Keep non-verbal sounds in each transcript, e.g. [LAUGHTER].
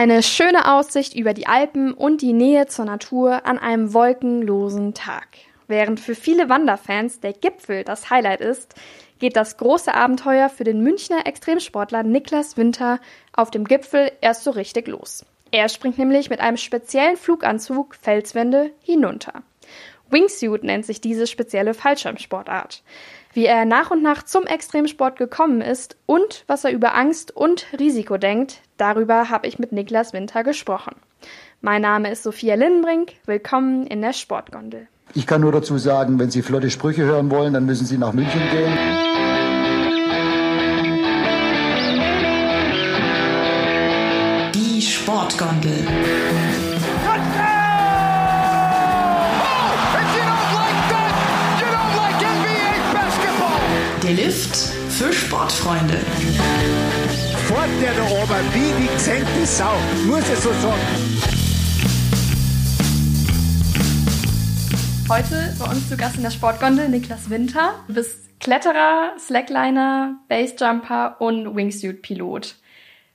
Eine schöne Aussicht über die Alpen und die Nähe zur Natur an einem wolkenlosen Tag. Während für viele Wanderfans der Gipfel das Highlight ist, geht das große Abenteuer für den Münchner Extremsportler Niklas Winter auf dem Gipfel erst so richtig los. Er springt nämlich mit einem speziellen Fluganzug Felswände hinunter. Wingsuit nennt sich diese spezielle Fallschirmsportart. Wie er nach und nach zum Extremsport gekommen ist und was er über Angst und Risiko denkt, darüber habe ich mit Niklas Winter gesprochen. Mein Name ist Sophia Lindenbrink. Willkommen in der Sportgondel. Ich kann nur dazu sagen, wenn Sie flotte Sprüche hören wollen, dann müssen Sie nach München gehen. Die Sportgondel. Lift für Sportfreunde. Fort der da oben, wie die gesenkte Sau, muss ich so sagen. Heute bei uns zu Gast in der Sportgondel Niklas Winter. Du bist Kletterer, Slackliner, Basejumper und Wingsuit-Pilot.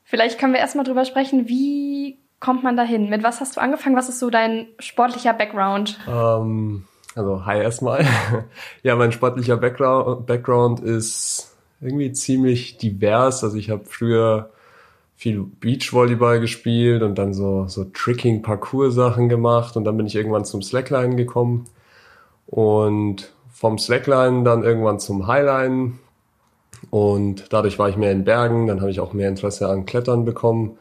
Vielleicht können wir erstmal drüber sprechen, wie kommt man dahin? Mit was hast du angefangen? Was ist so dein sportlicher Background? Ähm, also, hi erstmal. [LAUGHS] ja, mein sportlicher Background, ist irgendwie ziemlich divers. Also ich habe früher viel Beachvolleyball gespielt und dann so, so Tricking-Parcours-Sachen gemacht und dann bin ich irgendwann zum Slackline gekommen und vom Slackline dann irgendwann zum Highline und dadurch war ich mehr in Bergen, dann habe ich auch mehr Interesse an Klettern bekommen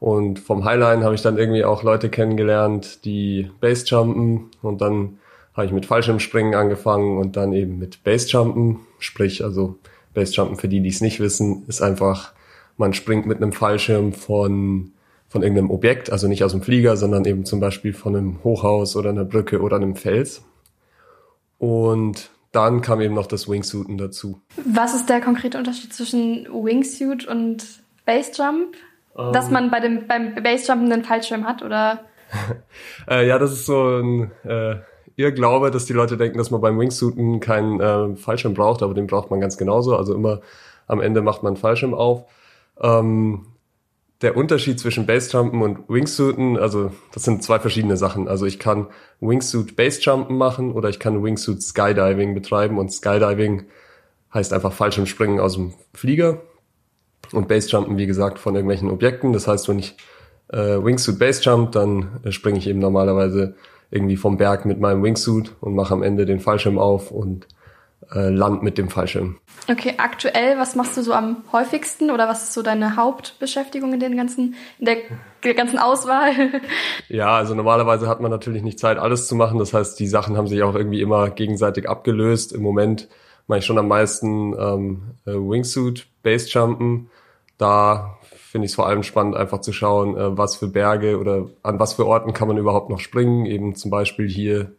und vom Highline habe ich dann irgendwie auch Leute kennengelernt, die Basejumpen und dann habe ich mit Fallschirmspringen angefangen und dann eben mit Basejumpen, sprich also Basejumpen für die, die es nicht wissen, ist einfach, man springt mit einem Fallschirm von von irgendeinem Objekt, also nicht aus dem Flieger, sondern eben zum Beispiel von einem Hochhaus oder einer Brücke oder einem Fels. Und dann kam eben noch das Wingsuiten dazu. Was ist der konkrete Unterschied zwischen Wingsuit und Basejump? Um, Dass man bei dem, beim Basejumpen einen Fallschirm hat, oder? [LAUGHS] äh, ja, das ist so ein äh, Irrglaube, dass die Leute denken, dass man beim Wingsuiten keinen äh, Fallschirm braucht, aber den braucht man ganz genauso. Also immer am Ende macht man einen Fallschirm auf. Ähm, der Unterschied zwischen Basejumpen und Wingsuiten, also das sind zwei verschiedene Sachen. Also ich kann Wingsuit Basejumpen machen oder ich kann Wingsuit Skydiving betreiben und Skydiving heißt einfach Fallschirmspringen aus dem Flieger und Basejumpen, wie gesagt, von irgendwelchen Objekten. Das heißt, wenn ich äh, Wingsuit Basejump, dann äh, springe ich eben normalerweise irgendwie vom Berg mit meinem Wingsuit und mache am Ende den Fallschirm auf und äh, land mit dem Fallschirm. Okay, aktuell, was machst du so am häufigsten oder was ist so deine Hauptbeschäftigung in den ganzen, in der, der ganzen Auswahl? [LAUGHS] ja, also normalerweise hat man natürlich nicht Zeit, alles zu machen. Das heißt, die Sachen haben sich auch irgendwie immer gegenseitig abgelöst. Im Moment mache ich schon am meisten ähm, äh, Wingsuit, Basejumpen. Da finde ich es vor allem spannend, einfach zu schauen, äh, was für Berge oder an was für Orten kann man überhaupt noch springen. Eben zum Beispiel hier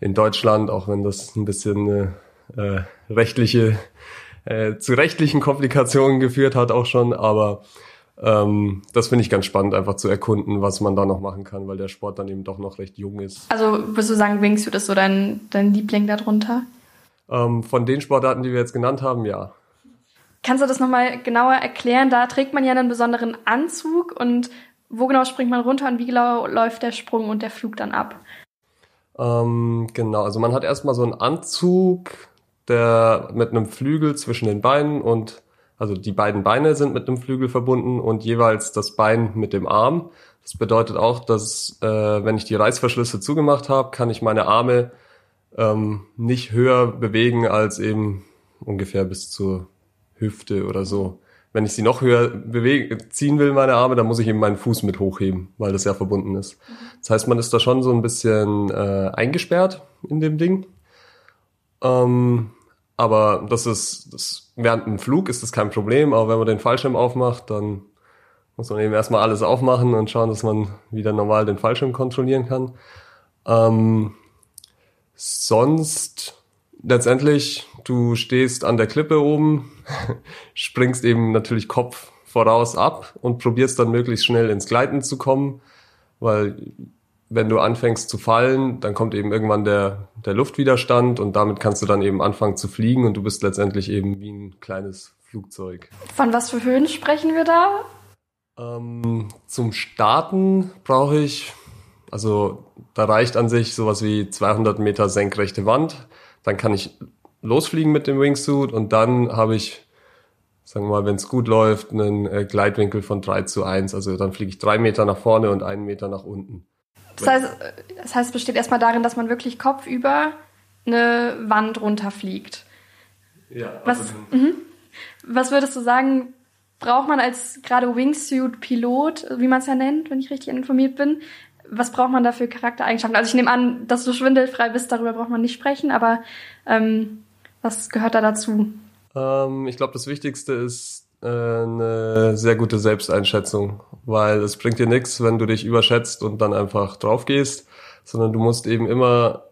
in Deutschland, auch wenn das ein bisschen äh, äh, rechtliche, äh, zu rechtlichen Komplikationen geführt hat auch schon, aber ähm, das finde ich ganz spannend, einfach zu erkunden, was man da noch machen kann, weil der Sport dann eben doch noch recht jung ist. Also würdest du sagen, Wingsuit ist so dein, dein Liebling darunter? Ähm, von den Sportarten, die wir jetzt genannt haben, ja. Kannst du das nochmal genauer erklären? Da trägt man ja einen besonderen Anzug und wo genau springt man runter und wie genau läuft der Sprung und der Flug dann ab? Ähm, genau, also man hat erstmal so einen Anzug, der mit einem Flügel zwischen den Beinen und also die beiden Beine sind mit einem Flügel verbunden und jeweils das Bein mit dem Arm. Das bedeutet auch, dass äh, wenn ich die Reißverschlüsse zugemacht habe, kann ich meine Arme ähm, nicht höher bewegen als eben ungefähr bis zur Hüfte oder so. Wenn ich sie noch höher bewegen, ziehen will, meine Arme, dann muss ich eben meinen Fuß mit hochheben, weil das ja verbunden ist. Das heißt, man ist da schon so ein bisschen äh, eingesperrt in dem Ding. Ähm, aber das ist, das, während dem Flug ist das kein Problem, aber wenn man den Fallschirm aufmacht, dann muss man eben erstmal alles aufmachen und schauen, dass man wieder normal den Fallschirm kontrollieren kann. Ähm, sonst letztendlich, du stehst an der Klippe oben, [LAUGHS] springst eben natürlich Kopf voraus ab und probierst dann möglichst schnell ins Gleiten zu kommen, weil wenn du anfängst zu fallen, dann kommt eben irgendwann der, der Luftwiderstand und damit kannst du dann eben anfangen zu fliegen und du bist letztendlich eben wie ein kleines Flugzeug. Von was für Höhen sprechen wir da? Ähm, zum Starten brauche ich, also da reicht an sich sowas wie 200 Meter senkrechte Wand. Dann kann ich losfliegen mit dem Wingsuit und dann habe ich, sagen wir mal, wenn es gut läuft, einen äh, Gleitwinkel von 3 zu 1. Also dann fliege ich drei Meter nach vorne und einen Meter nach unten. Das heißt, das heißt, es besteht erstmal darin, dass man wirklich kopfüber eine Wand runterfliegt. Ja, Was, also, mhm. Was würdest du sagen, braucht man als gerade Wingsuit-Pilot, wie man es ja nennt, wenn ich richtig informiert bin, was braucht man da für Charaktereigenschaften? Also ich nehme an, dass du schwindelfrei bist, darüber braucht man nicht sprechen, aber ähm, was gehört da dazu? Ähm, ich glaube, das Wichtigste ist äh, eine sehr gute Selbsteinschätzung, weil es bringt dir nichts, wenn du dich überschätzt und dann einfach drauf gehst, sondern du musst eben immer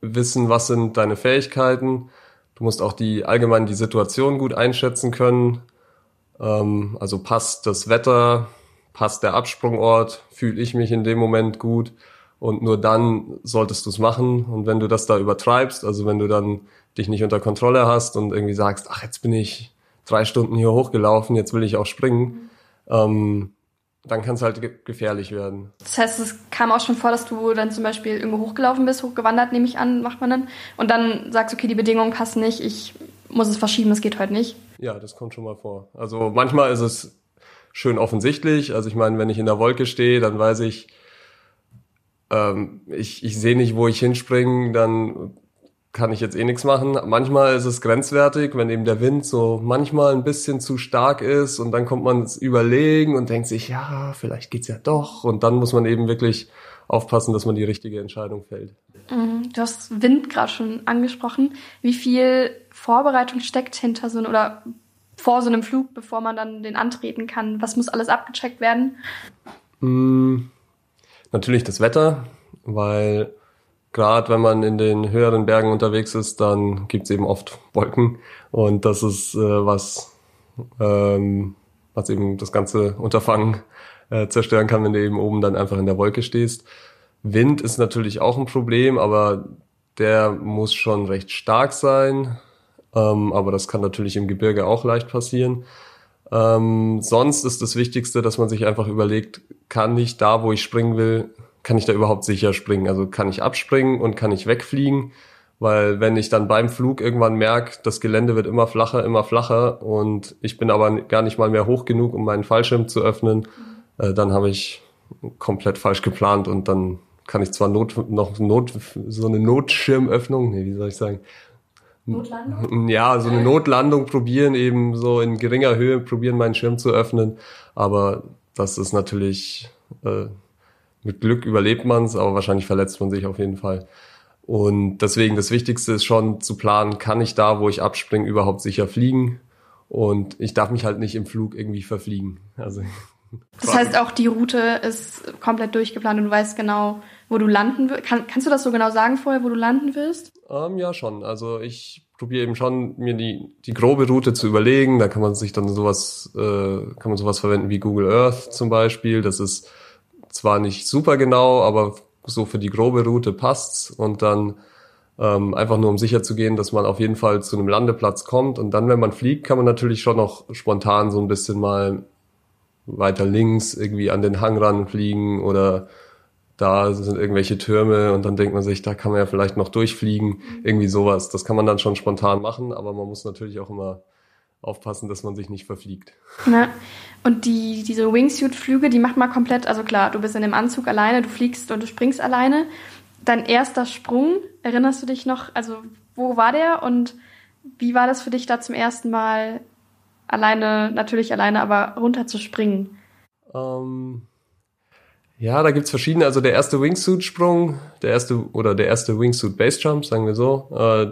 wissen, was sind deine Fähigkeiten. Du musst auch die allgemein die Situation gut einschätzen können. Ähm, also passt das Wetter, passt der Absprungort, fühle ich mich in dem Moment gut und nur dann solltest du es machen. Und wenn du das da übertreibst, also wenn du dann dich nicht unter Kontrolle hast und irgendwie sagst, ach, jetzt bin ich drei Stunden hier hochgelaufen, jetzt will ich auch springen, ähm, dann kann es halt ge gefährlich werden. Das heißt, es kam auch schon vor, dass du dann zum Beispiel irgendwo hochgelaufen bist, hochgewandert, nehme ich an, macht man dann, und dann sagst, okay, die Bedingungen passen nicht, ich muss es verschieben, das geht heute nicht. Ja, das kommt schon mal vor. Also manchmal ist es schön offensichtlich. Also ich meine, wenn ich in der Wolke stehe, dann weiß ich, ähm, ich, ich sehe nicht, wo ich hinspringe, dann kann ich jetzt eh nichts machen. Manchmal ist es grenzwertig, wenn eben der Wind so manchmal ein bisschen zu stark ist und dann kommt man ins Überlegen und denkt sich, ja, vielleicht geht's ja doch. Und dann muss man eben wirklich aufpassen, dass man die richtige Entscheidung fällt. Mhm. Du hast Wind gerade schon angesprochen. Wie viel Vorbereitung steckt hinter so einem oder vor so einem Flug, bevor man dann den antreten kann? Was muss alles abgecheckt werden? Mm, natürlich das Wetter, weil gerade wenn man in den höheren Bergen unterwegs ist, dann gibt's eben oft Wolken und das ist äh, was, ähm, was eben das ganze Unterfangen äh, zerstören kann, wenn du eben oben dann einfach in der Wolke stehst. Wind ist natürlich auch ein Problem, aber der muss schon recht stark sein. Ähm, aber das kann natürlich im Gebirge auch leicht passieren. Ähm, sonst ist das Wichtigste, dass man sich einfach überlegt, kann ich da, wo ich springen will, kann ich da überhaupt sicher springen? Also kann ich abspringen und kann ich wegfliegen? Weil wenn ich dann beim Flug irgendwann merke, das Gelände wird immer flacher, immer flacher und ich bin aber gar nicht mal mehr hoch genug, um meinen Fallschirm zu öffnen, äh, dann habe ich komplett falsch geplant und dann kann ich zwar Not, noch Not, so eine Notschirmöffnung, nee, wie soll ich sagen, Notlandung? Ja, so eine Notlandung probieren, eben so in geringer Höhe probieren, meinen Schirm zu öffnen. Aber das ist natürlich, äh, mit Glück überlebt man es, aber wahrscheinlich verletzt man sich auf jeden Fall. Und deswegen das Wichtigste ist schon zu planen, kann ich da, wo ich abspringe, überhaupt sicher fliegen? Und ich darf mich halt nicht im Flug irgendwie verfliegen. Also Das heißt, auch die Route ist komplett durchgeplant und du weißt genau, wo du landen wirst. Kann, kannst du das so genau sagen vorher, wo du landen wirst? Ähm, ja, schon. Also ich probiere eben schon, mir die, die grobe Route zu überlegen. Da kann man sich dann sowas, äh, kann man sowas verwenden wie Google Earth zum Beispiel. Das ist zwar nicht super genau, aber so für die grobe Route passt's. Und dann ähm, einfach nur um sicher zu gehen, dass man auf jeden Fall zu einem Landeplatz kommt. Und dann, wenn man fliegt, kann man natürlich schon noch spontan so ein bisschen mal weiter links irgendwie an den Hang ranfliegen oder da sind irgendwelche Türme und dann denkt man sich, da kann man ja vielleicht noch durchfliegen, irgendwie sowas. Das kann man dann schon spontan machen, aber man muss natürlich auch immer aufpassen, dass man sich nicht verfliegt. Ja. Und die, diese Wingsuit-Flüge, die macht man komplett, also klar, du bist in dem Anzug alleine, du fliegst und du springst alleine. Dein erster Sprung, erinnerst du dich noch, also wo war der und wie war das für dich da zum ersten Mal alleine, natürlich alleine, aber runter zu springen? Ähm, ja, da gibt's verschiedene. Also der erste Wingsuit-Sprung, der erste oder der erste Wingsuit Base Jump, sagen wir so. Äh,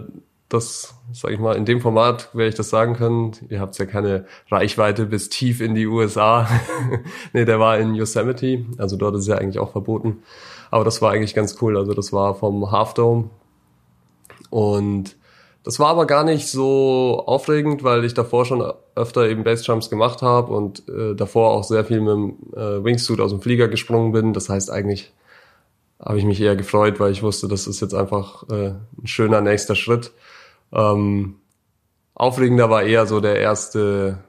das, sage ich mal, in dem Format werde ich das sagen können. Ihr habt ja keine Reichweite bis tief in die USA. [LAUGHS] nee, der war in Yosemite, also dort ist ja eigentlich auch verboten. Aber das war eigentlich ganz cool. Also das war vom Half Dome und das war aber gar nicht so aufregend, weil ich davor schon öfter eben Basejumps gemacht habe und äh, davor auch sehr viel mit dem äh, Wingsuit aus dem Flieger gesprungen bin. Das heißt, eigentlich habe ich mich eher gefreut, weil ich wusste, das ist jetzt einfach äh, ein schöner nächster Schritt. Ähm, aufregender war eher so der erste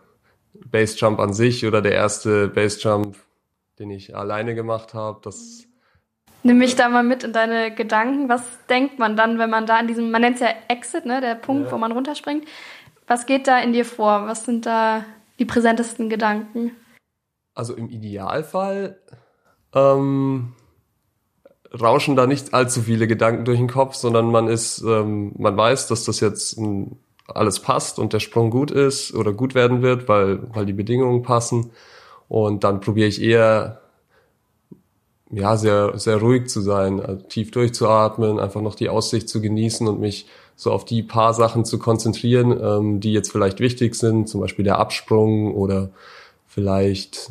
Bassjump an sich oder der erste Bassjump, den ich alleine gemacht habe. Das Nimm mich da mal mit in deine Gedanken. Was denkt man dann, wenn man da an diesem, man nennt es ja Exit, ne, der Punkt, ja. wo man runterspringt. Was geht da in dir vor? Was sind da die präsentesten Gedanken? Also im Idealfall ähm, rauschen da nicht allzu viele Gedanken durch den Kopf, sondern man ist, ähm, man weiß, dass das jetzt alles passt und der Sprung gut ist oder gut werden wird, weil, weil die Bedingungen passen. Und dann probiere ich eher ja, sehr, sehr ruhig zu sein, also tief durchzuatmen, einfach noch die Aussicht zu genießen und mich so auf die paar Sachen zu konzentrieren, ähm, die jetzt vielleicht wichtig sind, zum Beispiel der Absprung oder vielleicht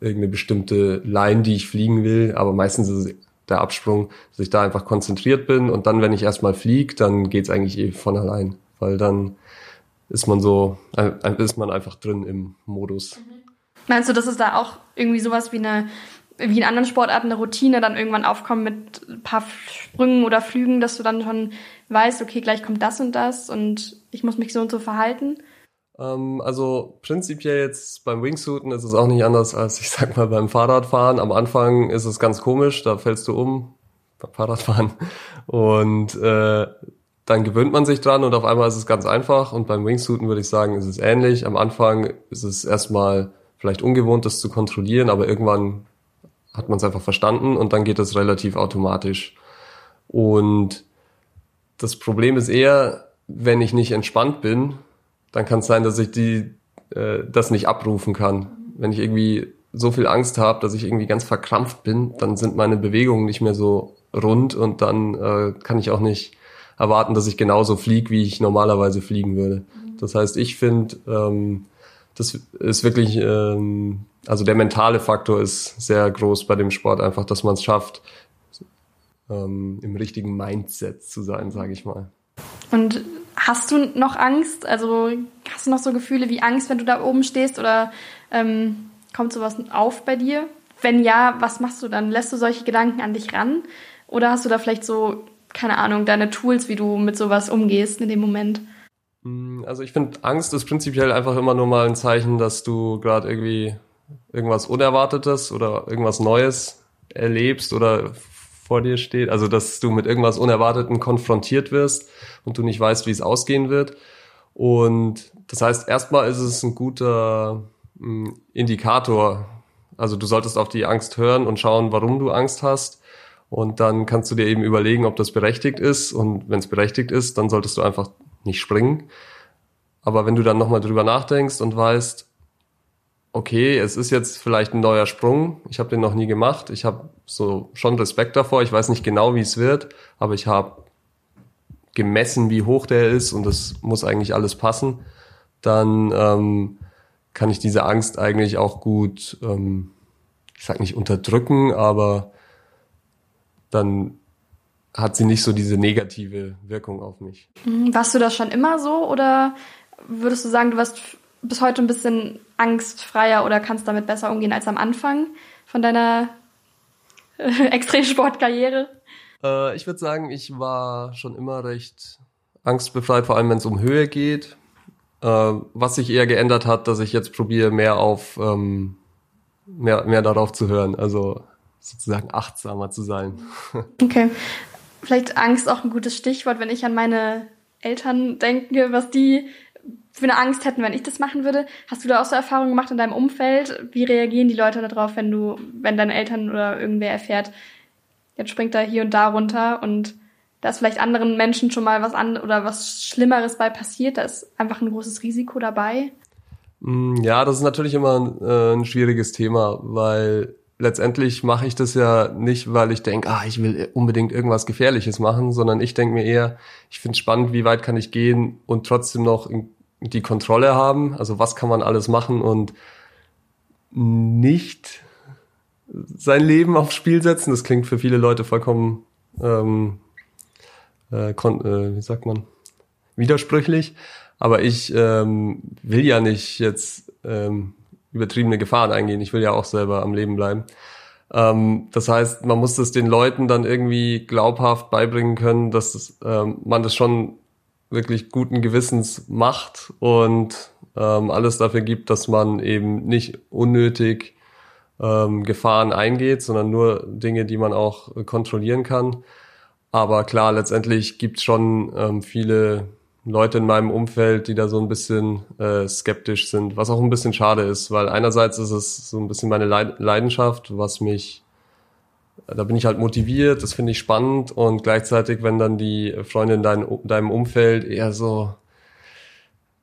irgendeine bestimmte Line, die ich fliegen will, aber meistens ist es der Absprung, dass ich da einfach konzentriert bin. Und dann, wenn ich erstmal fliege, dann geht's eigentlich eh von allein, weil dann ist man so, ist man einfach drin im Modus. Meinst du, dass es da auch irgendwie sowas wie eine wie in anderen Sportarten eine Routine dann irgendwann aufkommt mit ein paar Sprüngen oder Flügen, dass du dann schon weißt, okay, gleich kommt das und das und ich muss mich so und so verhalten? Ähm, also prinzipiell jetzt beim Wingsuiten ist es auch nicht anders als, ich sag mal, beim Fahrradfahren. Am Anfang ist es ganz komisch, da fällst du um beim Fahrradfahren [LAUGHS] und äh, dann gewöhnt man sich dran und auf einmal ist es ganz einfach und beim Wingsuiten würde ich sagen, ist es ähnlich. Am Anfang ist es erstmal vielleicht ungewohnt, das zu kontrollieren, aber irgendwann hat man es einfach verstanden und dann geht das relativ automatisch. Und das Problem ist eher, wenn ich nicht entspannt bin, dann kann es sein, dass ich die äh, das nicht abrufen kann. Wenn ich irgendwie so viel Angst habe, dass ich irgendwie ganz verkrampft bin, dann sind meine Bewegungen nicht mehr so rund und dann äh, kann ich auch nicht erwarten, dass ich genauso fliege, wie ich normalerweise fliegen würde. Das heißt, ich finde, ähm, das ist wirklich ähm, also der mentale Faktor ist sehr groß bei dem Sport, einfach, dass man es schafft, ähm, im richtigen Mindset zu sein, sage ich mal. Und hast du noch Angst? Also hast du noch so Gefühle wie Angst, wenn du da oben stehst oder ähm, kommt sowas auf bei dir? Wenn ja, was machst du dann? Lässt du solche Gedanken an dich ran? Oder hast du da vielleicht so, keine Ahnung, deine Tools, wie du mit sowas umgehst in dem Moment? Mm, also ich finde, Angst ist prinzipiell einfach immer nur mal ein Zeichen, dass du gerade irgendwie irgendwas Unerwartetes oder irgendwas Neues erlebst oder vor dir steht. Also, dass du mit irgendwas Unerwarteten konfrontiert wirst und du nicht weißt, wie es ausgehen wird. Und das heißt, erstmal ist es ein guter hm, Indikator. Also du solltest auf die Angst hören und schauen, warum du Angst hast. Und dann kannst du dir eben überlegen, ob das berechtigt ist. Und wenn es berechtigt ist, dann solltest du einfach nicht springen. Aber wenn du dann nochmal drüber nachdenkst und weißt, okay, es ist jetzt vielleicht ein neuer Sprung. Ich habe den noch nie gemacht. Ich habe so schon Respekt davor. Ich weiß nicht genau, wie es wird, aber ich habe gemessen, wie hoch der ist und das muss eigentlich alles passen. Dann ähm, kann ich diese Angst eigentlich auch gut, ähm, ich sag nicht unterdrücken, aber dann hat sie nicht so diese negative Wirkung auf mich. Warst du das schon immer so oder würdest du sagen, du warst bis heute ein bisschen angstfreier oder kannst damit besser umgehen als am Anfang von deiner äh, [LAUGHS] Extremsportkarriere? Äh, ich würde sagen, ich war schon immer recht angstbefreit, vor allem wenn es um Höhe geht. Äh, was sich eher geändert hat, dass ich jetzt probiere, mehr auf ähm, mehr, mehr darauf zu hören, also sozusagen achtsamer zu sein. [LAUGHS] Okay. Vielleicht Angst auch ein gutes Stichwort, wenn ich an meine Eltern denke, was die für eine Angst hätten, wenn ich das machen würde. Hast du da auch so Erfahrungen gemacht in deinem Umfeld? Wie reagieren die Leute darauf, wenn du, wenn deine Eltern oder irgendwer erfährt, jetzt springt er hier und da runter und da ist vielleicht anderen Menschen schon mal was an oder was Schlimmeres bei passiert, da ist einfach ein großes Risiko dabei. Mm, ja, das ist natürlich immer ein, äh, ein schwieriges Thema, weil letztendlich mache ich das ja nicht, weil ich denke, ah, ich will unbedingt irgendwas Gefährliches machen, sondern ich denke mir eher, ich finde es spannend, wie weit kann ich gehen und trotzdem noch die Kontrolle haben. Also was kann man alles machen und nicht sein Leben aufs Spiel setzen. Das klingt für viele Leute vollkommen, ähm, äh, äh, wie sagt man, widersprüchlich. Aber ich ähm, will ja nicht jetzt ähm, übertriebene Gefahren eingehen. Ich will ja auch selber am Leben bleiben. Ähm, das heißt, man muss es den Leuten dann irgendwie glaubhaft beibringen können, dass ähm, man das schon wirklich guten Gewissens macht und ähm, alles dafür gibt, dass man eben nicht unnötig ähm, Gefahren eingeht, sondern nur Dinge, die man auch kontrollieren kann. Aber klar, letztendlich gibt es schon ähm, viele Leute in meinem Umfeld, die da so ein bisschen äh, skeptisch sind, was auch ein bisschen schade ist, weil einerseits ist es so ein bisschen meine Leidenschaft, was mich, da bin ich halt motiviert, das finde ich spannend und gleichzeitig, wenn dann die Freunde in dein, deinem Umfeld eher so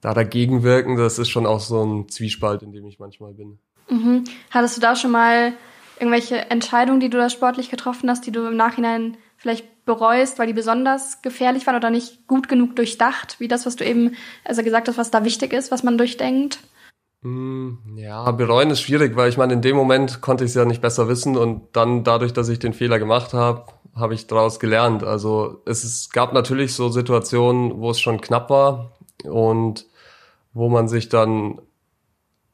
da dagegen wirken, das ist schon auch so ein Zwiespalt, in dem ich manchmal bin. Mhm. Hattest du da schon mal irgendwelche Entscheidungen, die du da sportlich getroffen hast, die du im Nachhinein vielleicht bereust, weil die besonders gefährlich waren oder nicht gut genug durchdacht, wie das, was du eben also gesagt hast, was da wichtig ist, was man durchdenkt? Hm, ja, bereuen ist schwierig, weil ich meine, in dem Moment konnte ich es ja nicht besser wissen und dann dadurch, dass ich den Fehler gemacht habe, habe ich daraus gelernt. Also es ist, gab natürlich so Situationen, wo es schon knapp war und wo man sich dann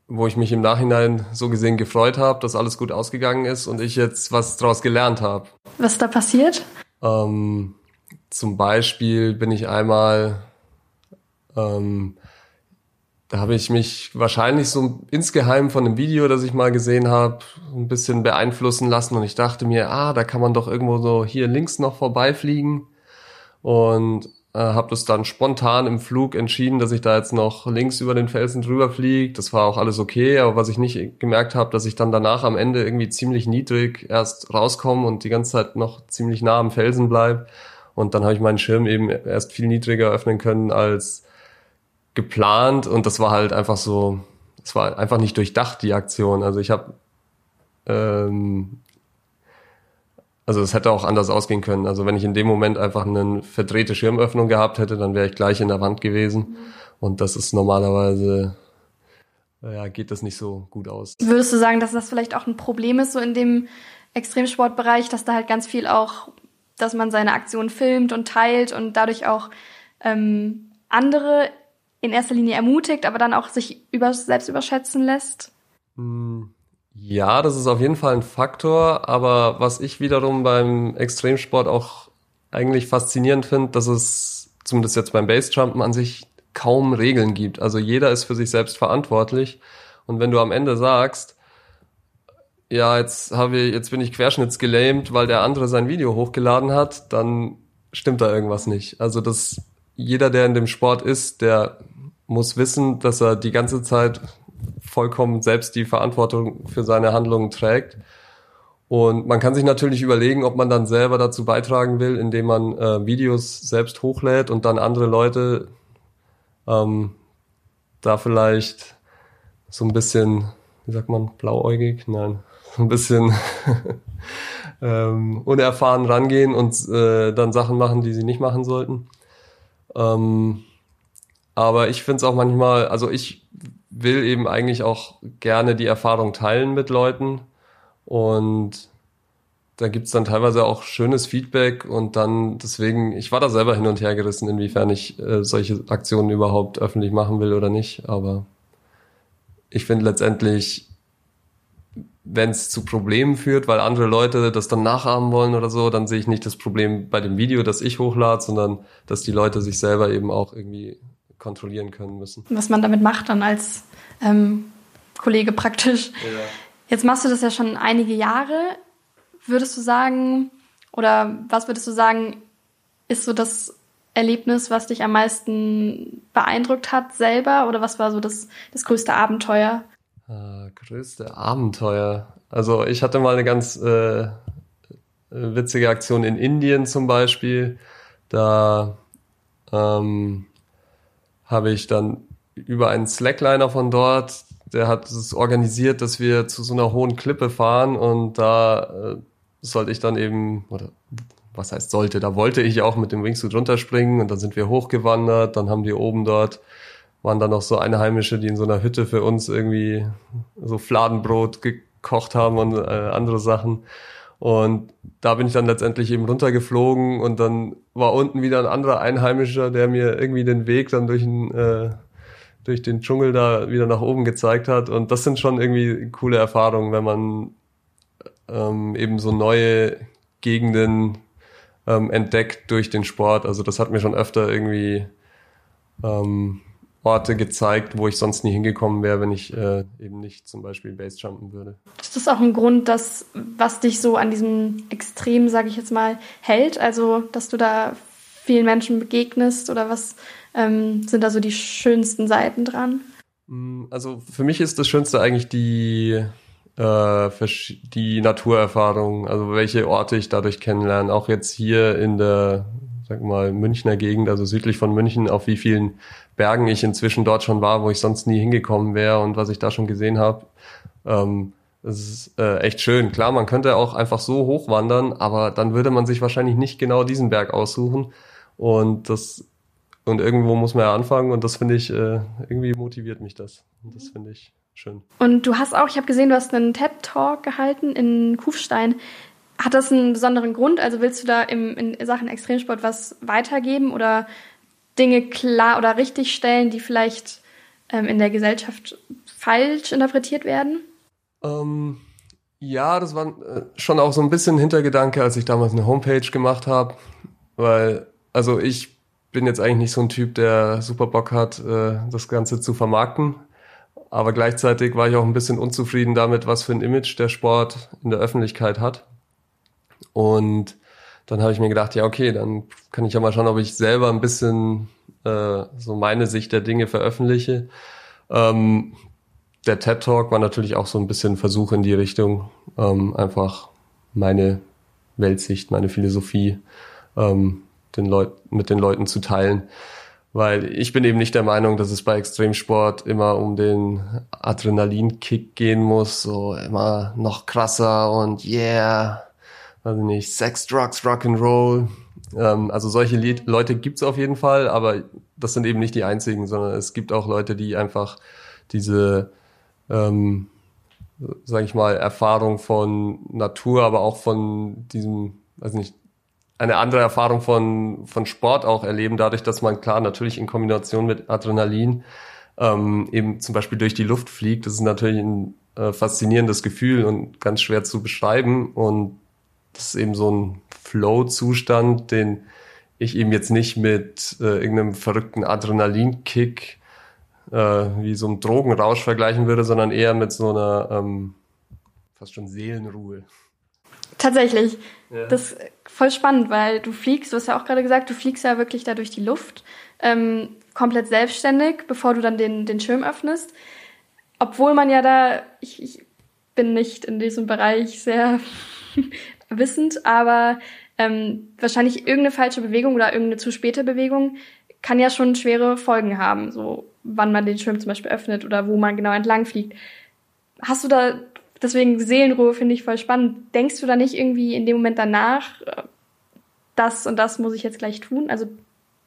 wo ich mich im Nachhinein so gesehen gefreut habe, dass alles gut ausgegangen ist und ich jetzt was daraus gelernt habe. Was ist da passiert? Ähm, zum Beispiel bin ich einmal, ähm, da habe ich mich wahrscheinlich so insgeheim von einem Video, das ich mal gesehen habe, ein bisschen beeinflussen lassen und ich dachte mir, ah, da kann man doch irgendwo so hier links noch vorbeifliegen und äh, habe das dann spontan im Flug entschieden, dass ich da jetzt noch links über den Felsen drüber fliege. Das war auch alles okay, aber was ich nicht gemerkt habe, dass ich dann danach am Ende irgendwie ziemlich niedrig erst rauskomme und die ganze Zeit noch ziemlich nah am Felsen bleib. Und dann habe ich meinen Schirm eben erst viel niedriger öffnen können als geplant. Und das war halt einfach so, es war einfach nicht durchdacht, die Aktion. Also ich habe ähm, also es hätte auch anders ausgehen können. Also wenn ich in dem Moment einfach eine verdrehte Schirmöffnung gehabt hätte, dann wäre ich gleich in der Wand gewesen. Mhm. Und das ist normalerweise, ja, geht das nicht so gut aus. Würdest du sagen, dass das vielleicht auch ein Problem ist, so in dem Extremsportbereich, dass da halt ganz viel auch, dass man seine Aktion filmt und teilt und dadurch auch ähm, andere in erster Linie ermutigt, aber dann auch sich über, selbst überschätzen lässt? Hm. Ja, das ist auf jeden Fall ein Faktor, aber was ich wiederum beim Extremsport auch eigentlich faszinierend finde, dass es zumindest jetzt beim Basejumpen an sich kaum Regeln gibt. Also jeder ist für sich selbst verantwortlich und wenn du am Ende sagst, ja, jetzt habe ich, jetzt bin ich querschnittsgelähmt, weil der andere sein Video hochgeladen hat, dann stimmt da irgendwas nicht. Also das, jeder, der in dem Sport ist, der muss wissen, dass er die ganze Zeit vollkommen selbst die Verantwortung für seine Handlungen trägt. Und man kann sich natürlich überlegen, ob man dann selber dazu beitragen will, indem man äh, Videos selbst hochlädt und dann andere Leute ähm, da vielleicht so ein bisschen, wie sagt man, blauäugig? Nein, so ein bisschen [LAUGHS] ähm, unerfahren rangehen und äh, dann Sachen machen, die sie nicht machen sollten. Ähm, aber ich finde es auch manchmal, also ich will eben eigentlich auch gerne die Erfahrung teilen mit Leuten. Und da gibt's dann teilweise auch schönes Feedback und dann deswegen, ich war da selber hin und her gerissen, inwiefern ich äh, solche Aktionen überhaupt öffentlich machen will oder nicht, aber ich finde letztendlich, wenn es zu Problemen führt, weil andere Leute das dann nachahmen wollen oder so, dann sehe ich nicht das Problem bei dem Video, das ich hochlade, sondern dass die Leute sich selber eben auch irgendwie kontrollieren können müssen. Was man damit macht dann als ähm, Kollege praktisch. Ja. Jetzt machst du das ja schon einige Jahre. Würdest du sagen, oder was würdest du sagen, ist so das Erlebnis, was dich am meisten beeindruckt hat selber? Oder was war so das, das größte Abenteuer? Äh, größte Abenteuer. Also ich hatte mal eine ganz äh, witzige Aktion in Indien zum Beispiel. Da ähm, habe ich dann über einen Slackliner von dort, der hat es organisiert, dass wir zu so einer hohen Klippe fahren und da äh, sollte ich dann eben, oder was heißt sollte, da wollte ich auch mit dem Wingsuit runterspringen und dann sind wir hochgewandert, dann haben die oben dort, waren dann noch so Einheimische, die in so einer Hütte für uns irgendwie so Fladenbrot gekocht haben und äh, andere Sachen. Und da bin ich dann letztendlich eben runtergeflogen und dann war unten wieder ein anderer Einheimischer, der mir irgendwie den Weg dann durch den, äh, durch den Dschungel da wieder nach oben gezeigt hat. Und das sind schon irgendwie coole Erfahrungen, wenn man ähm, eben so neue Gegenden ähm, entdeckt durch den Sport. Also das hat mir schon öfter irgendwie ähm, Orte gezeigt, wo ich sonst nie hingekommen wäre, wenn ich äh, eben nicht zum Beispiel Basejumpen würde. Ist das auch ein Grund, dass, was dich so an diesem Extrem, sage ich jetzt mal, hält? Also, dass du da vielen Menschen begegnest oder was ähm, sind da so die schönsten Seiten dran? Mm, also für mich ist das Schönste eigentlich die, äh, die Naturerfahrung, also welche Orte ich dadurch kennenlerne. Auch jetzt hier in der, sag mal, Münchner Gegend, also südlich von München, auf wie vielen Bergen ich inzwischen dort schon war, wo ich sonst nie hingekommen wäre und was ich da schon gesehen habe. Ähm, das ist äh, echt schön. Klar, man könnte auch einfach so hochwandern, aber dann würde man sich wahrscheinlich nicht genau diesen Berg aussuchen. Und das und irgendwo muss man ja anfangen und das finde ich, äh, irgendwie motiviert mich das. Und das finde ich schön. Und du hast auch, ich habe gesehen, du hast einen TED-Talk gehalten in Kufstein. Hat das einen besonderen Grund? Also willst du da im, in Sachen Extremsport was weitergeben oder Dinge klar oder richtig stellen, die vielleicht ähm, in der Gesellschaft falsch interpretiert werden? Ähm, ja, das war äh, schon auch so ein bisschen Hintergedanke, als ich damals eine Homepage gemacht habe, weil also ich bin jetzt eigentlich nicht so ein Typ, der super Bock hat, äh, das Ganze zu vermarkten. Aber gleichzeitig war ich auch ein bisschen unzufrieden damit, was für ein Image der Sport in der Öffentlichkeit hat. Und dann habe ich mir gedacht, ja, okay, dann kann ich ja mal schauen, ob ich selber ein bisschen äh, so meine Sicht der Dinge veröffentliche. Ähm, der TED Talk war natürlich auch so ein bisschen ein Versuch in die Richtung, ähm, einfach meine Weltsicht, meine Philosophie ähm, den Leut mit den Leuten zu teilen. Weil ich bin eben nicht der Meinung, dass es bei Extremsport immer um den Adrenalinkick gehen muss, so immer noch krasser und yeah, weiß ich nicht, Sex, Drugs, Rock'n'Roll. Ähm, also solche Lied Leute gibt's auf jeden Fall, aber das sind eben nicht die einzigen, sondern es gibt auch Leute, die einfach diese, ähm, sag ich mal, Erfahrung von Natur, aber auch von diesem, weiß nicht, eine andere Erfahrung von, von Sport auch erleben, dadurch, dass man klar natürlich in Kombination mit Adrenalin ähm, eben zum Beispiel durch die Luft fliegt. Das ist natürlich ein äh, faszinierendes Gefühl und ganz schwer zu beschreiben. Und das ist eben so ein Flow-Zustand, den ich eben jetzt nicht mit äh, irgendeinem verrückten Adrenalinkick äh, wie so einem Drogenrausch vergleichen würde, sondern eher mit so einer ähm, fast schon Seelenruhe. Tatsächlich. Ja. Das ist voll spannend, weil du fliegst, du hast ja auch gerade gesagt, du fliegst ja wirklich da durch die Luft, ähm, komplett selbstständig, bevor du dann den, den Schirm öffnest. Obwohl man ja da, ich, ich bin nicht in diesem Bereich sehr wissend, aber ähm, wahrscheinlich irgendeine falsche Bewegung oder irgendeine zu späte Bewegung kann ja schon schwere Folgen haben, so wann man den Schirm zum Beispiel öffnet oder wo man genau entlang fliegt. Hast du da deswegen Seelenruhe finde ich voll spannend. Denkst du da nicht irgendwie in dem Moment danach, äh, das und das muss ich jetzt gleich tun? Also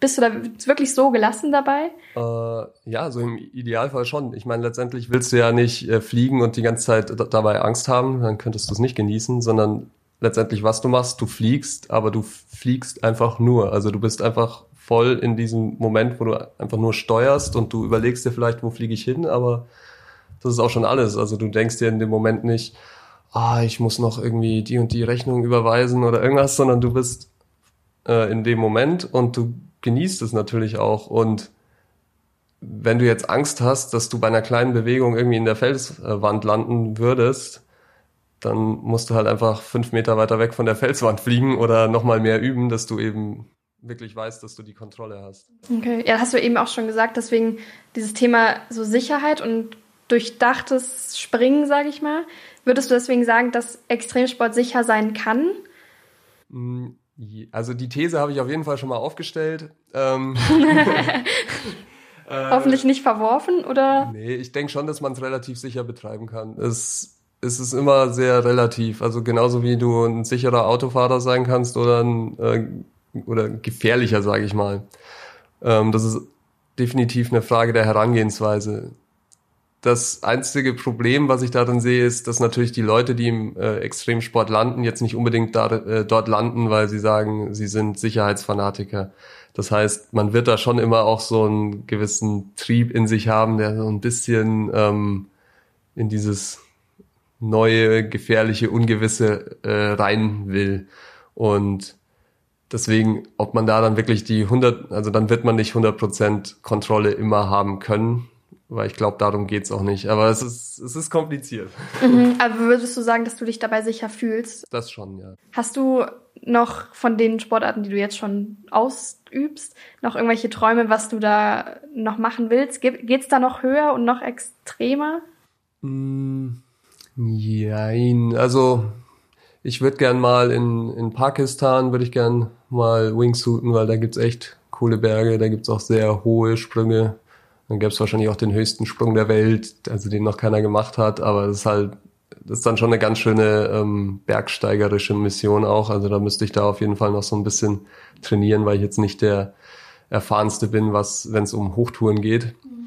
bist du da wirklich so gelassen dabei? Äh, ja, so im Idealfall schon. Ich meine, letztendlich willst du ja nicht äh, fliegen und die ganze Zeit dabei Angst haben, dann könntest du es nicht genießen, sondern letztendlich, was du machst, du fliegst, aber du fliegst einfach nur. Also du bist einfach voll in diesem Moment, wo du einfach nur steuerst und du überlegst dir vielleicht, wo fliege ich hin, aber das ist auch schon alles. Also du denkst dir in dem Moment nicht, ah, ich muss noch irgendwie die und die Rechnung überweisen oder irgendwas, sondern du bist äh, in dem Moment und du genießt es natürlich auch. Und wenn du jetzt Angst hast, dass du bei einer kleinen Bewegung irgendwie in der Felswand landen würdest, dann musst du halt einfach fünf Meter weiter weg von der Felswand fliegen oder nochmal mehr üben, dass du eben wirklich weißt, dass du die Kontrolle hast. Okay, ja, hast du eben auch schon gesagt, deswegen dieses Thema so Sicherheit und durchdachtes Springen, sage ich mal. Würdest du deswegen sagen, dass Extremsport sicher sein kann? Mm, also die These habe ich auf jeden Fall schon mal aufgestellt. Ähm, [LAUGHS] [LAUGHS] äh, Hoffentlich nicht verworfen, oder? Nee, ich denke schon, dass man es relativ sicher betreiben kann. Es, es ist immer sehr relativ. Also genauso wie du ein sicherer Autofahrer sein kannst oder ein äh, oder gefährlicher, sage ich mal. Ähm, das ist definitiv eine Frage der Herangehensweise. Das einzige Problem, was ich darin sehe, ist, dass natürlich die Leute, die im äh, Extremsport landen, jetzt nicht unbedingt da, äh, dort landen, weil sie sagen, sie sind Sicherheitsfanatiker. Das heißt, man wird da schon immer auch so einen gewissen Trieb in sich haben, der so ein bisschen ähm, in dieses neue, gefährliche, ungewisse äh, rein will. Und deswegen, ob man da dann wirklich die 100, also dann wird man nicht 100% Kontrolle immer haben können, weil ich glaube, darum geht's auch nicht. Aber es ist, es ist kompliziert. Mhm, aber würdest du sagen, dass du dich dabei sicher fühlst? Das schon, ja. Hast du noch von den Sportarten, die du jetzt schon ausübst, noch irgendwelche Träume, was du da noch machen willst? Ge geht's da noch höher und noch extremer? Mm, jein, also ich würde gern mal in, in Pakistan, würde ich gern mal Wingsuiten, weil da gibt's echt coole Berge, da gibt's auch sehr hohe Sprünge. Dann gäbe es wahrscheinlich auch den höchsten Sprung der Welt, also den noch keiner gemacht hat, aber das ist halt, das ist dann schon eine ganz schöne ähm, bergsteigerische Mission auch. Also da müsste ich da auf jeden Fall noch so ein bisschen trainieren, weil ich jetzt nicht der erfahrenste bin, was, wenn es um Hochtouren geht. Mhm.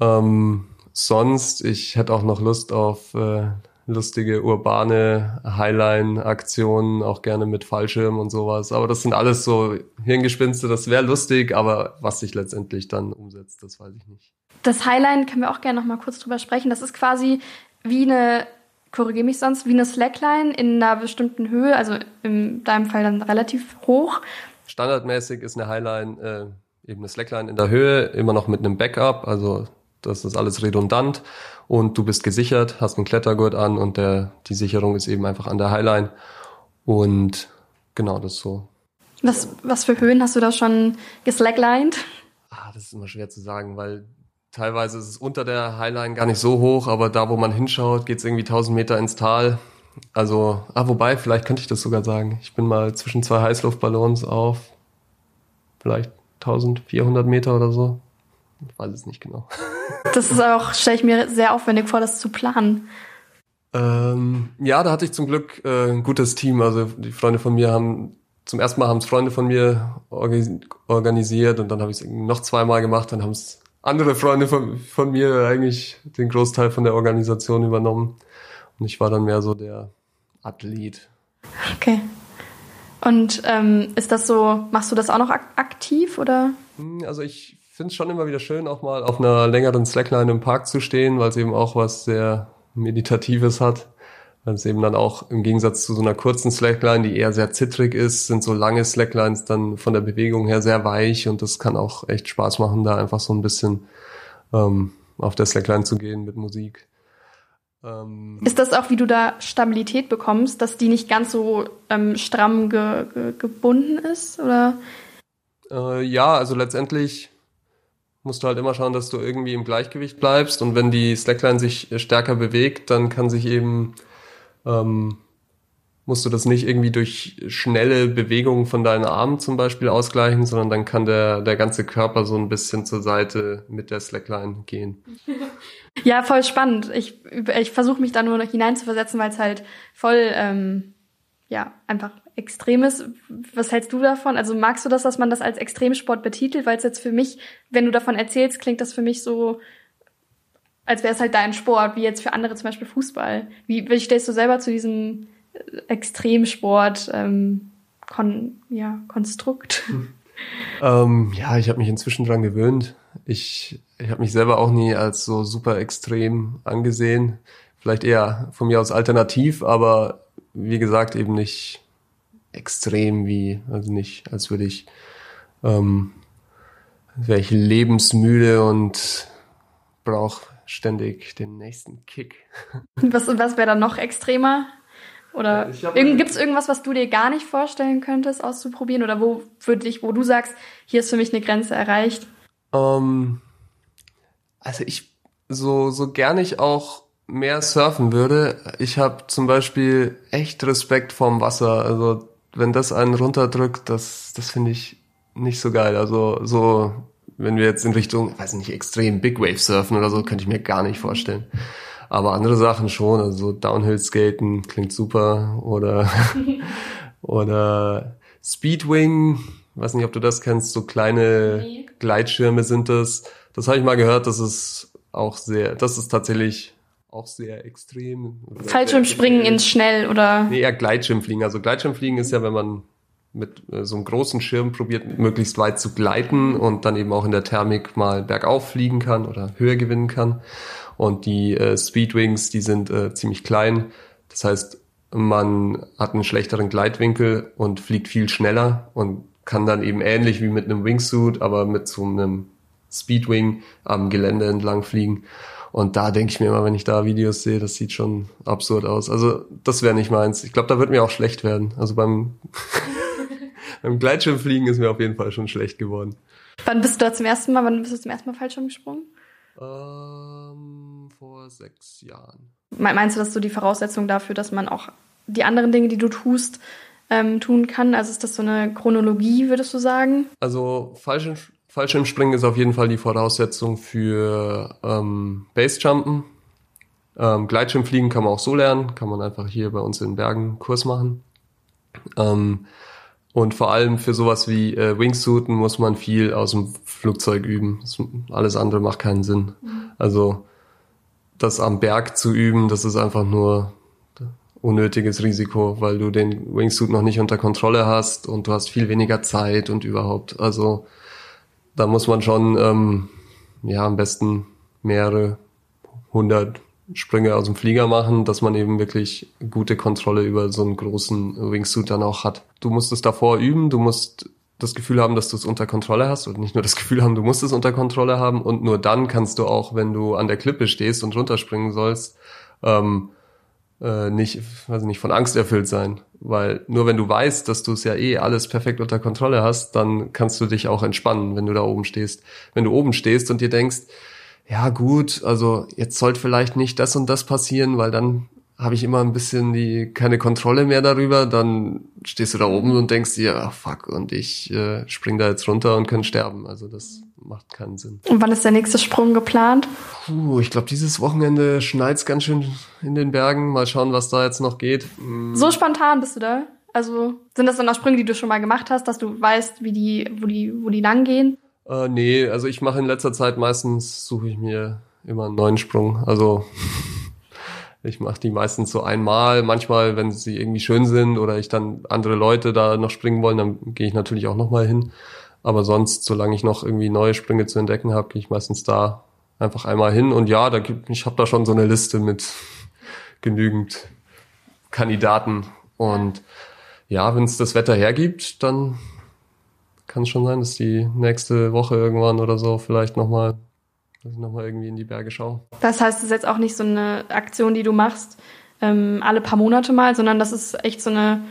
Ähm, sonst, ich hätte auch noch Lust auf äh, lustige urbane Highline-Aktionen, auch gerne mit Fallschirm und sowas. Aber das sind alles so Hirngespinste, das wäre lustig, aber was sich letztendlich dann umsetzt, das weiß ich nicht. Das Highline können wir auch gerne noch mal kurz drüber sprechen. Das ist quasi wie eine, korrigiere mich sonst, wie eine Slackline in einer bestimmten Höhe, also in deinem Fall dann relativ hoch. Standardmäßig ist eine Highline äh, eben eine Slackline in der Höhe, immer noch mit einem Backup, also das ist alles redundant und du bist gesichert, hast einen Klettergurt an und der, die Sicherung ist eben einfach an der Highline. Und genau, das so. Was, was für Höhen hast du da schon geslacklined? Ah, das ist immer schwer zu sagen, weil teilweise ist es unter der Highline gar nicht so hoch, aber da, wo man hinschaut, geht es irgendwie 1000 Meter ins Tal. Also, ah, wobei, vielleicht könnte ich das sogar sagen. Ich bin mal zwischen zwei Heißluftballons auf vielleicht 1400 Meter oder so. Ich weiß es nicht genau. [LAUGHS] Das ist auch, stelle ich mir sehr aufwendig vor, das zu planen. Ähm, ja, da hatte ich zum Glück äh, ein gutes Team. Also die Freunde von mir haben zum ersten Mal haben es Freunde von mir organisiert und dann habe ich es noch zweimal gemacht. Dann haben es andere Freunde von, von mir eigentlich den Großteil von der Organisation übernommen. Und ich war dann mehr so der Athlet. Okay. Und ähm, ist das so, machst du das auch noch ak aktiv oder? Hm, also ich finde es schon immer wieder schön, auch mal auf einer längeren Slackline im Park zu stehen, weil es eben auch was sehr Meditatives hat. Weil es eben dann auch im Gegensatz zu so einer kurzen Slackline, die eher sehr zittrig ist, sind so lange Slacklines dann von der Bewegung her sehr weich und das kann auch echt Spaß machen, da einfach so ein bisschen ähm, auf der Slackline zu gehen mit Musik. Ähm, ist das auch, wie du da Stabilität bekommst, dass die nicht ganz so ähm, stramm ge ge gebunden ist? Oder? Äh, ja, also letztendlich musst du halt immer schauen, dass du irgendwie im Gleichgewicht bleibst. Und wenn die Slackline sich stärker bewegt, dann kann sich eben, ähm, musst du das nicht irgendwie durch schnelle Bewegungen von deinen Armen zum Beispiel ausgleichen, sondern dann kann der, der ganze Körper so ein bisschen zur Seite mit der Slackline gehen. [LAUGHS] Ja, voll spannend. Ich, ich versuche mich da nur noch hineinzuversetzen, weil es halt voll, ähm, ja, einfach Extremes. Was hältst du davon? Also magst du das, dass man das als Extremsport betitelt? Weil es jetzt für mich, wenn du davon erzählst, klingt das für mich so, als wäre es halt dein Sport, wie jetzt für andere zum Beispiel Fußball. Wie, wie stellst du selber zu diesem Extremsport ähm, kon, ja, Konstrukt? [LAUGHS] Ähm, ja, ich habe mich inzwischen dran gewöhnt. Ich, ich habe mich selber auch nie als so super extrem angesehen. Vielleicht eher von mir aus alternativ, aber wie gesagt eben nicht extrem wie, also nicht, als würde ich, ähm, wäre ich lebensmüde und brauche ständig den nächsten Kick. [LAUGHS] Was, was wäre dann noch extremer? Oder ja, gibt es irgendwas, was du dir gar nicht vorstellen könntest, auszuprobieren? Oder wo für dich, wo du sagst, hier ist für mich eine Grenze erreicht? Ähm, also ich, so, so gerne ich auch mehr surfen würde, ich habe zum Beispiel echt Respekt vorm Wasser. Also wenn das einen runterdrückt, das, das finde ich nicht so geil. Also so, wenn wir jetzt in Richtung, weiß nicht, extrem Big Wave surfen oder so, könnte ich mir gar nicht vorstellen. Aber andere Sachen schon, also Downhill Skaten klingt super oder [LAUGHS] oder Speedwing, weiß nicht, ob du das kennst, so kleine. Gleitschirme sind das. Das habe ich mal gehört, das ist auch sehr, das ist tatsächlich auch sehr extrem. Fallschirmspringen ins Schnell oder? Nee, eher Gleitschirmfliegen. Also Gleitschirmfliegen ist ja, wenn man mit äh, so einem großen Schirm probiert, möglichst weit zu gleiten und dann eben auch in der Thermik mal bergauf fliegen kann oder Höhe gewinnen kann. Und die äh, Speedwings, die sind äh, ziemlich klein. Das heißt, man hat einen schlechteren Gleitwinkel und fliegt viel schneller und kann dann eben ähnlich wie mit einem Wingsuit, aber mit so einem Speedwing am Gelände entlang fliegen. Und da denke ich mir immer, wenn ich da Videos sehe, das sieht schon absurd aus. Also das wäre nicht meins. Ich glaube, da wird mir auch schlecht werden. Also beim, [LAUGHS] beim Gleitschirmfliegen ist mir auf jeden Fall schon schlecht geworden. Wann bist du da zum ersten Mal, wann bist du zum ersten Mal Fallschirm gesprungen? Ähm, vor sechs Jahren. Meinst du, dass so die Voraussetzung dafür, dass man auch die anderen Dinge, die du tust, ähm, tun kann? Also ist das so eine Chronologie, würdest du sagen? Also Fallschirm, Fallschirmspringen ist auf jeden Fall die Voraussetzung für ähm, Basejumpen. Ähm, Gleitschirmfliegen kann man auch so lernen, kann man einfach hier bei uns in Bergen Kurs machen. Ähm, und vor allem für sowas wie äh, Wingsuiten muss man viel aus dem Flugzeug üben. Das, alles andere macht keinen Sinn. Mhm. Also das am Berg zu üben, das ist einfach nur unnötiges Risiko, weil du den Wingsuit noch nicht unter Kontrolle hast und du hast viel weniger Zeit und überhaupt. Also da muss man schon ähm, ja am besten mehrere hundert Sprünge aus dem Flieger machen, dass man eben wirklich gute Kontrolle über so einen großen Wingsuit dann auch hat. Du musst es davor üben, du musst das Gefühl haben, dass du es unter Kontrolle hast und nicht nur das [LAUGHS] Gefühl haben, du musst es unter Kontrolle haben und nur dann kannst du auch, wenn du an der Klippe stehst und runterspringen sollst, ähm, äh, nicht, weiß nicht, von Angst erfüllt sein. Weil nur wenn du weißt, dass du es ja eh alles perfekt unter Kontrolle hast, dann kannst du dich auch entspannen, wenn du da oben stehst. Wenn du oben stehst und dir denkst, ja gut, also jetzt sollte vielleicht nicht das und das passieren, weil dann habe ich immer ein bisschen die keine Kontrolle mehr darüber, dann stehst du da oben und denkst dir, ah, fuck, und ich äh, spring da jetzt runter und kann sterben. Also das macht keinen Sinn. Und wann ist der nächste Sprung geplant? Puh, ich glaube, dieses Wochenende schneit's ganz schön in den Bergen. Mal schauen, was da jetzt noch geht. Mm. So spontan bist du da? Also sind das dann auch Sprünge, die du schon mal gemacht hast, dass du weißt, wie die, wo die, wo die lang gehen? Äh, nee, also ich mache in letzter Zeit meistens suche ich mir immer einen neuen Sprung. Also ich mache die meistens so einmal. Manchmal, wenn sie irgendwie schön sind oder ich dann andere Leute da noch springen wollen, dann gehe ich natürlich auch noch mal hin. Aber sonst, solange ich noch irgendwie neue Sprünge zu entdecken habe, gehe ich meistens da einfach einmal hin. Und ja, da gibt, ich habe da schon so eine Liste mit [LAUGHS] genügend Kandidaten. Und ja, wenn es das Wetter hergibt, dann kann es schon sein, dass die nächste Woche irgendwann oder so vielleicht nochmal dass ich nochmal irgendwie in die Berge schaue. Das heißt, es ist jetzt auch nicht so eine Aktion, die du machst ähm, alle paar Monate mal, sondern das ist echt so eine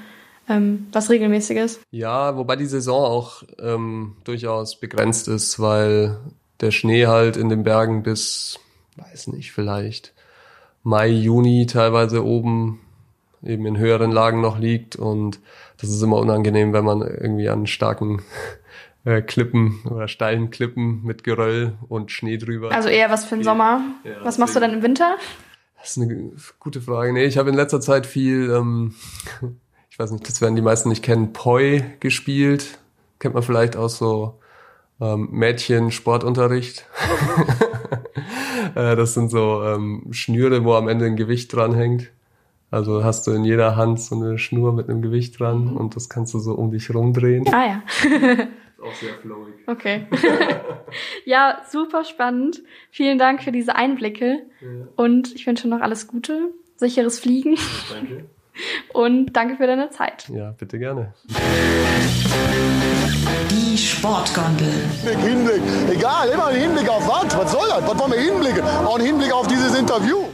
ähm, was regelmäßiges. Ja, wobei die Saison auch ähm, durchaus begrenzt ist, weil der Schnee halt in den Bergen bis, weiß nicht, vielleicht Mai, Juni teilweise oben eben in höheren Lagen noch liegt und das ist immer unangenehm, wenn man irgendwie an starken äh, Klippen oder steilen Klippen mit Geröll und Schnee drüber. Also eher was für den Sommer. Ja, was machst du dann im Winter? Das ist eine gute Frage. Nee, ich habe in letzter Zeit viel, ähm, [LAUGHS] ich weiß nicht, das werden die meisten nicht kennen, Poi gespielt. Kennt man vielleicht aus so ähm, Mädchen-Sportunterricht. [LAUGHS] äh, das sind so ähm, Schnüre, wo am Ende ein Gewicht dranhängt. Also hast du in jeder Hand so eine Schnur mit einem Gewicht dran mhm. und das kannst du so um dich rumdrehen. Ah ja. [LAUGHS] ist auch sehr flowig. Okay. [LAUGHS] ja, super spannend. Vielen Dank für diese Einblicke. Ja. Und ich wünsche noch alles Gute, sicheres Fliegen. Danke. [LAUGHS] Und danke für deine Zeit. Ja, bitte gerne. Die Sportgondel. Hinblick, egal, immer ein Hinblick auf was? Was soll das? Was wollen wir hinblicken? Auch ein Hinblick auf dieses Interview.